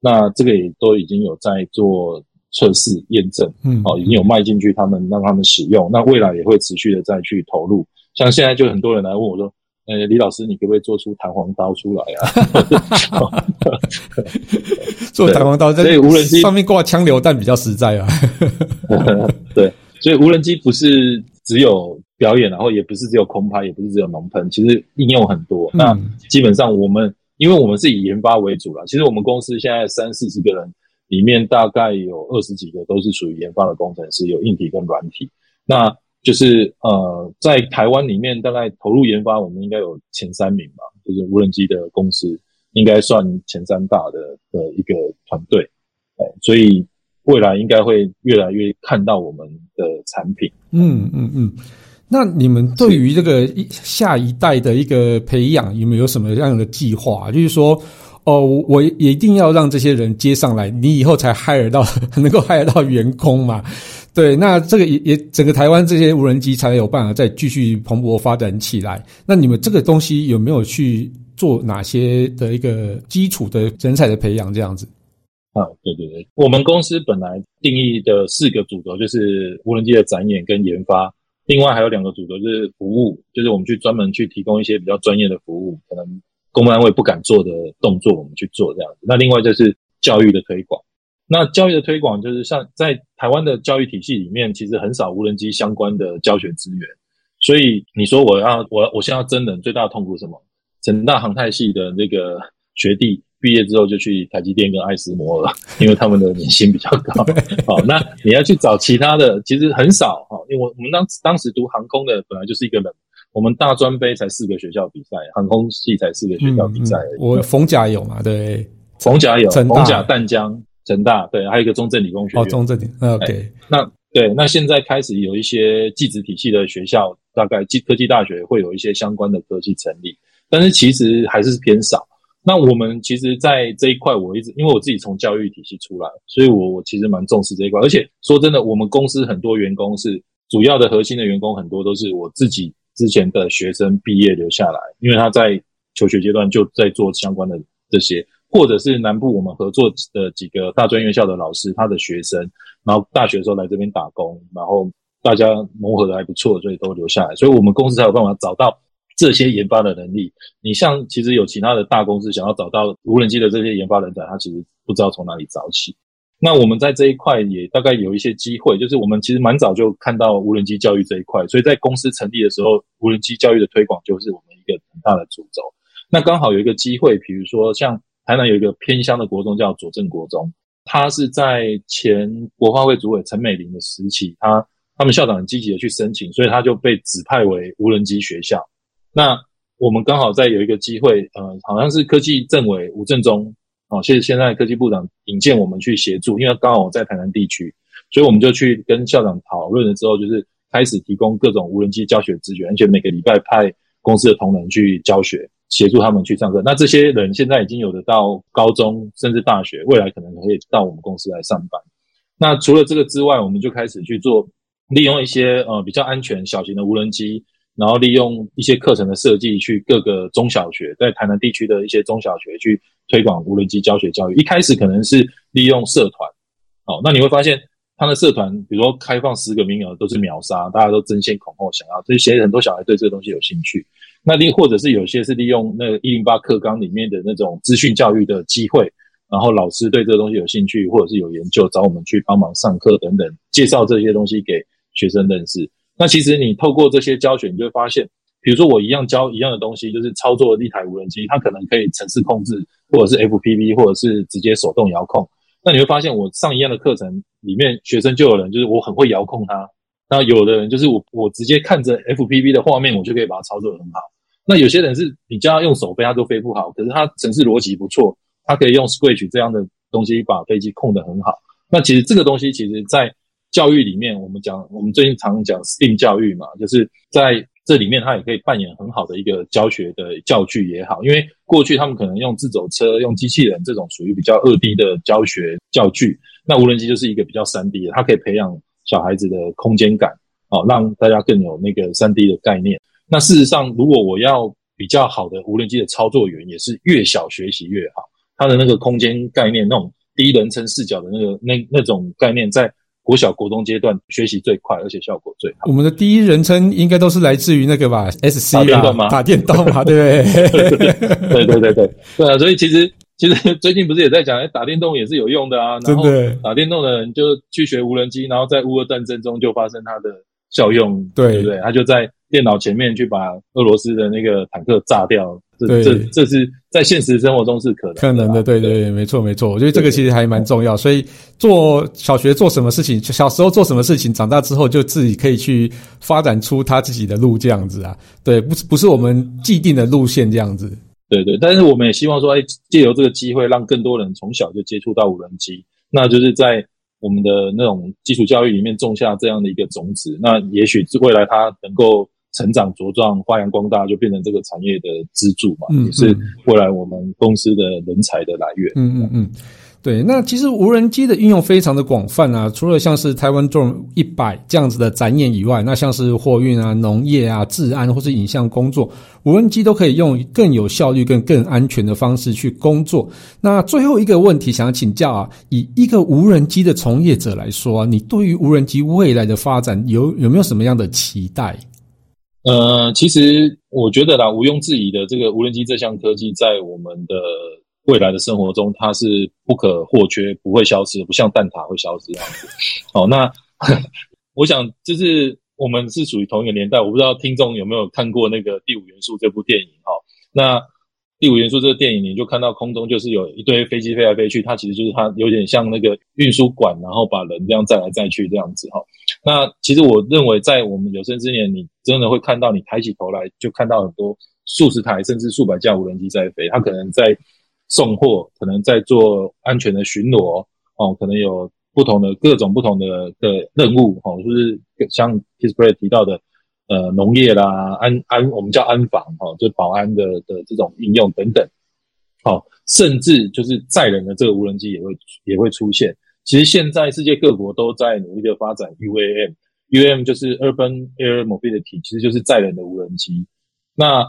那这个也都已经有在做测试验证，嗯，哦，已经有卖进去，他们让他们使用，那未来也会持续的再去投入。像现在就很多人来问我说，呃，李老师，你可不可以做出弹簧刀出来啊？做弹簧刀，所以无人机上面挂枪榴弹比较实在啊。对，所以无人机不是只有表演，然后也不是只有空拍，也不是只有农喷，其实应用很多。那基本上我们，因为我们是以研发为主了，其实我们公司现在三四十个人，里面大概有二十几个都是属于研发的工程师，有硬体跟软体。那就是呃，在台湾里面，大概投入研发，我们应该有前三名吧，就是无人机的公司，应该算前三大的的一个团队。哎，所以未来应该会越来越看到我们的产品。嗯嗯嗯。那你们对于这个下一代的一个培养，有没有什么样的计划？就是说，哦，我也一定要让这些人接上来，你以后才 hire 到 能够 hire 到员工嘛？对，那这个也也整个台湾这些无人机才有办法再继续蓬勃发展起来。那你们这个东西有没有去做哪些的一个基础的人才的培养这样子？啊，对对对，我们公司本来定义的四个主轴就是无人机的展演跟研发，另外还有两个主轴就是服务，就是我们去专门去提供一些比较专业的服务，可能公安位不敢做的动作，我们去做这样子。那另外就是教育的推广。那教育的推广就是像在台湾的教育体系里面，其实很少无人机相关的教学资源。所以你说我要我我现在要真人最大的痛苦是什么？成大航太系的那个学弟毕业之后就去台积电跟爱思摩了，因为他们的年薪比较高。好，那你要去找其他的，其实很少哈。因为我我们当当时读航空的本来就是一个人，我们大专杯才四个学校比赛，航空系才四个学校比赛。我逢甲有嘛？对，逢甲有，逢甲淡江。成大对，还有一个中正理工学院。哦，中正理，OK。那对，那现在开始有一些技职体系的学校，大概技科技大学会有一些相关的科技成立，但是其实还是偏少。那我们其实，在这一块，我一直因为我自己从教育体系出来，所以我我其实蛮重视这一块。而且说真的，我们公司很多员工是主要的核心的员工，很多都是我自己之前的学生毕业留下来，因为他在求学阶段就在做相关的这些。或者是南部我们合作的几个大专院校的老师，他的学生，然后大学的时候来这边打工，然后大家磨合的还不错，所以都留下来。所以我们公司才有办法找到这些研发的能力。你像其实有其他的大公司想要找到无人机的这些研发人才，他其实不知道从哪里找起。那我们在这一块也大概有一些机会，就是我们其实蛮早就看到无人机教育这一块，所以在公司成立的时候，无人机教育的推广就是我们一个很大的主轴。那刚好有一个机会，比如说像。台南有一个偏乡的国中叫左镇国中，他是在前国发会主委陈美玲的时期，他他们校长很积极的去申请，所以他就被指派为无人机学校。那我们刚好在有一个机会，呃，好像是科技政委吴正中，哦，谢谢现在科技部长引荐我们去协助，因为刚好我在台南地区，所以我们就去跟校长讨论了之后，就是开始提供各种无人机教学资源，而且每个礼拜派公司的同仁去教学。协助他们去上课，那这些人现在已经有的到高中甚至大学，未来可能可以到我们公司来上班。那除了这个之外，我们就开始去做利用一些呃比较安全小型的无人机，然后利用一些课程的设计，去各个中小学，在台南地区的一些中小学去推广无人机教学教育。一开始可能是利用社团，哦，那你会发现他的社团，比如说开放十个名额都是秒杀，大家都争先恐后想要，这些很多小孩对这个东西有兴趣。那另或者是有些是利用那一零八课纲里面的那种资讯教育的机会，然后老师对这个东西有兴趣，或者是有研究，找我们去帮忙上课等等，介绍这些东西给学生认识。那其实你透过这些教学，你就会发现，比如说我一样教一样的东西，就是操作一台无人机，它可能可以城市控制，或者是 FPV，或者是直接手动遥控。那你会发现，我上一样的课程里面，学生就有人就是我很会遥控它。那有的人就是我，我直接看着 FPV 的画面，我就可以把它操作的很好。那有些人是你叫他用手飞，他都飞不好。可是他城市逻辑不错，他可以用 Scratch 这样的东西把飞机控得很好。那其实这个东西，其实在教育里面，我们讲，我们最近常讲 STEAM 教育嘛，就是在这里面，它也可以扮演很好的一个教学的教具也好。因为过去他们可能用自走车、用机器人这种属于比较二 D 的教学教具，那无人机就是一个比较三 D 的，它可以培养。小孩子的空间感，哦，让大家更有那个三 D 的概念。那事实上，如果我要比较好的无人机的操作员，也是越小学习越好。他的那个空间概念，那种第一人称视角的那个那那种概念，在国小、国中阶段学习最快，而且效果最好。我们的第一人称应该都是来自于那个吧，SC 打电动吗打电动嘛，对不对？对对对对对啊！所以其实其实最近不是也在讲，哎，打电动也是有用的啊。然后真的打电动的人就去学无人机，然后在乌俄战争中就发生它的效用，对对不对？他就在电脑前面去把俄罗斯的那个坦克炸掉。这对这这是在现实生活中是可能可能的，对对，没错没错。我觉得这个其实还蛮重要，所以做小学做什么事情，小时候做什么事情，长大之后就自己可以去发展出他自己的路，这样子啊。对，不是不是我们既定的路线这样子。对对，但是我们也希望说，哎，借由这个机会，让更多人从小就接触到无人机，那就是在我们的那种基础教育里面种下这样的一个种子。那也许未来他能够成长茁壮、发扬光大，就变成这个产业的支柱嘛，嗯也是嗯未来我们公司的人才的来源。嗯嗯嗯，对。那其实无人机的应用非常的广泛啊，除了像是台湾 Drone 一百这样子的展演以外，那像是货运啊、农业啊、治安或是影像工作，无人机都可以用更有效率、更更安全的方式去工作。那最后一个问题想要请教啊，以一个无人机的从业者来说啊，你对于无人机未来的发展有有没有什么样的期待？呃，其实我觉得啦，毋庸置疑的，这个无人机这项科技在我们的未来的生活中，它是不可或缺、不会消失，不像蛋挞会消失这样子。哦，那 我想就是我们是属于同一个年代，我不知道听众有没有看过那个《第五元素》这部电影哈、那《第五元素》这个电影，你就看到空中就是有一堆飞机飞来飞去，它其实就是它有点像那个运输管，然后把人这样载来载去这样子哈、那其实我认为，在我们有生之年，你真的会看到，你抬起头来就看到很多数十台甚至数百架无人机在飞，它可能在送货，可能在做安全的巡逻，哦，可能有不同的各种不同的的任务，哦，就是像 Kisplay 提到的，呃，农业啦，安安我们叫安防，哦，就保安的的这种应用等等，好、甚至就是载人的这个无人机也会也会出现。其实现在世界各国都在努力的发展 UAM，UAM 就是 Urban Air Mobility，其实就是载人的无人机。那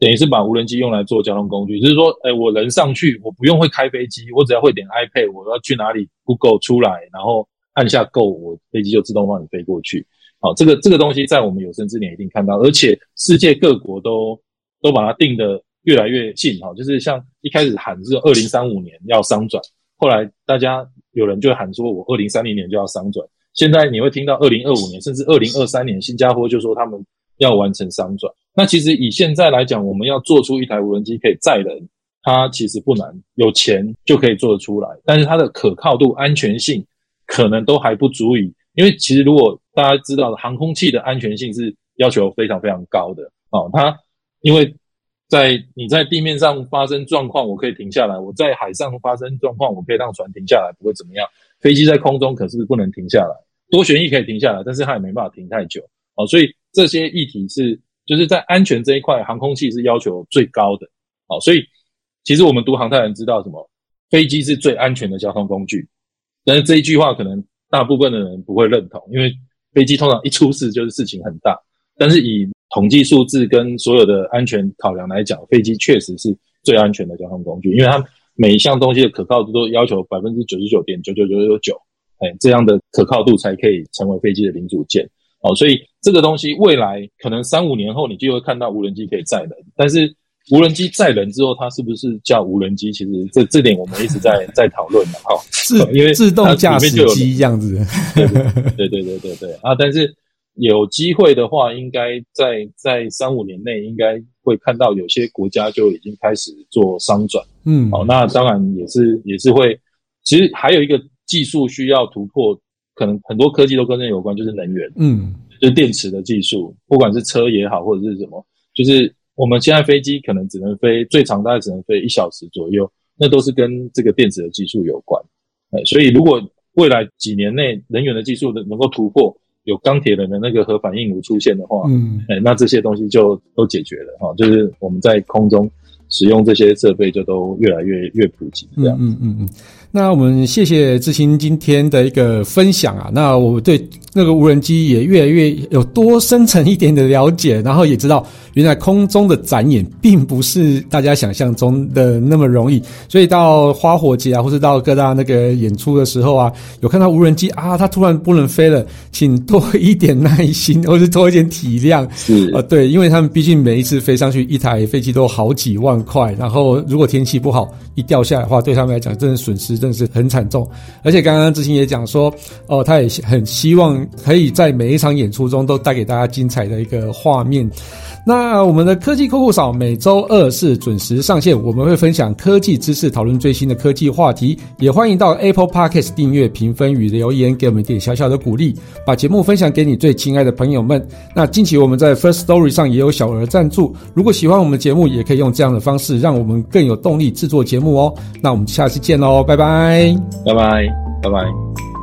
等于是把无人机用来做交通工具，就是说，哎，我人上去，我不用会开飞机，我只要会点 iPad，我要去哪里 Google 出来，然后按下 Go，我飞机就自动帮你飞过去。好，这个这个东西在我们有生之年一定看到，而且世界各国都都把它定的越来越近哈，就是像一开始喊是二零三五年要商转，后来大家有人就喊说我二零三零年就要商转，现在你会听到二零二五年甚至二零二三年，新加坡就说他们要完成商转。那其实以现在来讲，我们要做出一台无人机可以载人，它其实不难，有钱就可以做得出来，但是它的可靠度、安全性可能都还不足以。因为其实如果大家知道的，航空器的安全性是要求非常非常高的哦。它因为在你在地面上发生状况，我可以停下来；我在海上发生状况，我可以让船停下来，不会怎么样。飞机在空中可是不能停下来，多旋翼可以停下来，但是它也没办法停太久哦。所以这些议题是就是在安全这一块，航空器是要求最高的哦。所以其实我们读航太人知道什么，飞机是最安全的交通工具，但是这一句话可能大部分的人不会认同，因为飞机通常一出事就是事情很大。但是以统计数字跟所有的安全考量来讲，飞机确实是最安全的交通工具，因为它每一项东西的可靠度都要求百分之九十九点九九九九九，哎，这样的可靠度才可以成为飞机的零组件。哦，所以这个东西未来可能三五年后你就会看到无人机可以载人，但是无人机载人之后，它是不是叫无人机？其实这这点我们一直在 在讨论的哈。自因为自动驾驶机这样子。对对对对对啊！但是有机会的话，应该在在三五年内，应该会看到有些国家就已经开始做商转。嗯，好，那当然也是也是会，其实还有一个技术需要突破，可能很多科技都跟这有关，就是能源，嗯就是电池的技术，不管是车也好，或者是什么，就是我们现在飞机可能只能飞最长大概只能飞一小时左右，那都是跟这个电子的技术有关。哎，所以如果未来几年内能源的技术能够突破，有钢铁人的那个核反应炉出现的话，嗯，哎，那这些东西就都解决了哈、就是我们在空中使用这些设备就都越来越越普及这样。嗯嗯嗯嗯。那我们谢谢志清今天的一个分享啊。那我对那个无人机也越来越有多深层一点的了解，然后也知道原来空中的展演并不是大家想象中的那么容易。所以到花火节啊，或是到各大那个演出的时候啊，有看到无人机啊，它突然不能飞了，请多一点耐心，或是多一点体谅。是啊，对，因为他们毕竟每一次飞上去一台飞机都好几万块，然后如果天气不好一掉下来的话，对他们来讲真的损失真的是很惨重。而且刚刚志兴也讲说，哦，他也很希望可以在每一场演出中都带给大家精彩的一个画面。那我们的科技酷酷少每周二是准时上线，我们会分享科技知识，讨论最新的科技话题，也欢迎到 Apple Podcast 订阅、评分与留言，给我们一点小小的鼓励，把节目分享给你最亲爱的朋友们。那近期我们在 First Story 上也有小额赞助，如果喜欢我们的节目，也可以用这样的方式，让我们更有动力制作节目哦。那我们下次见喽，拜拜，拜拜，拜拜。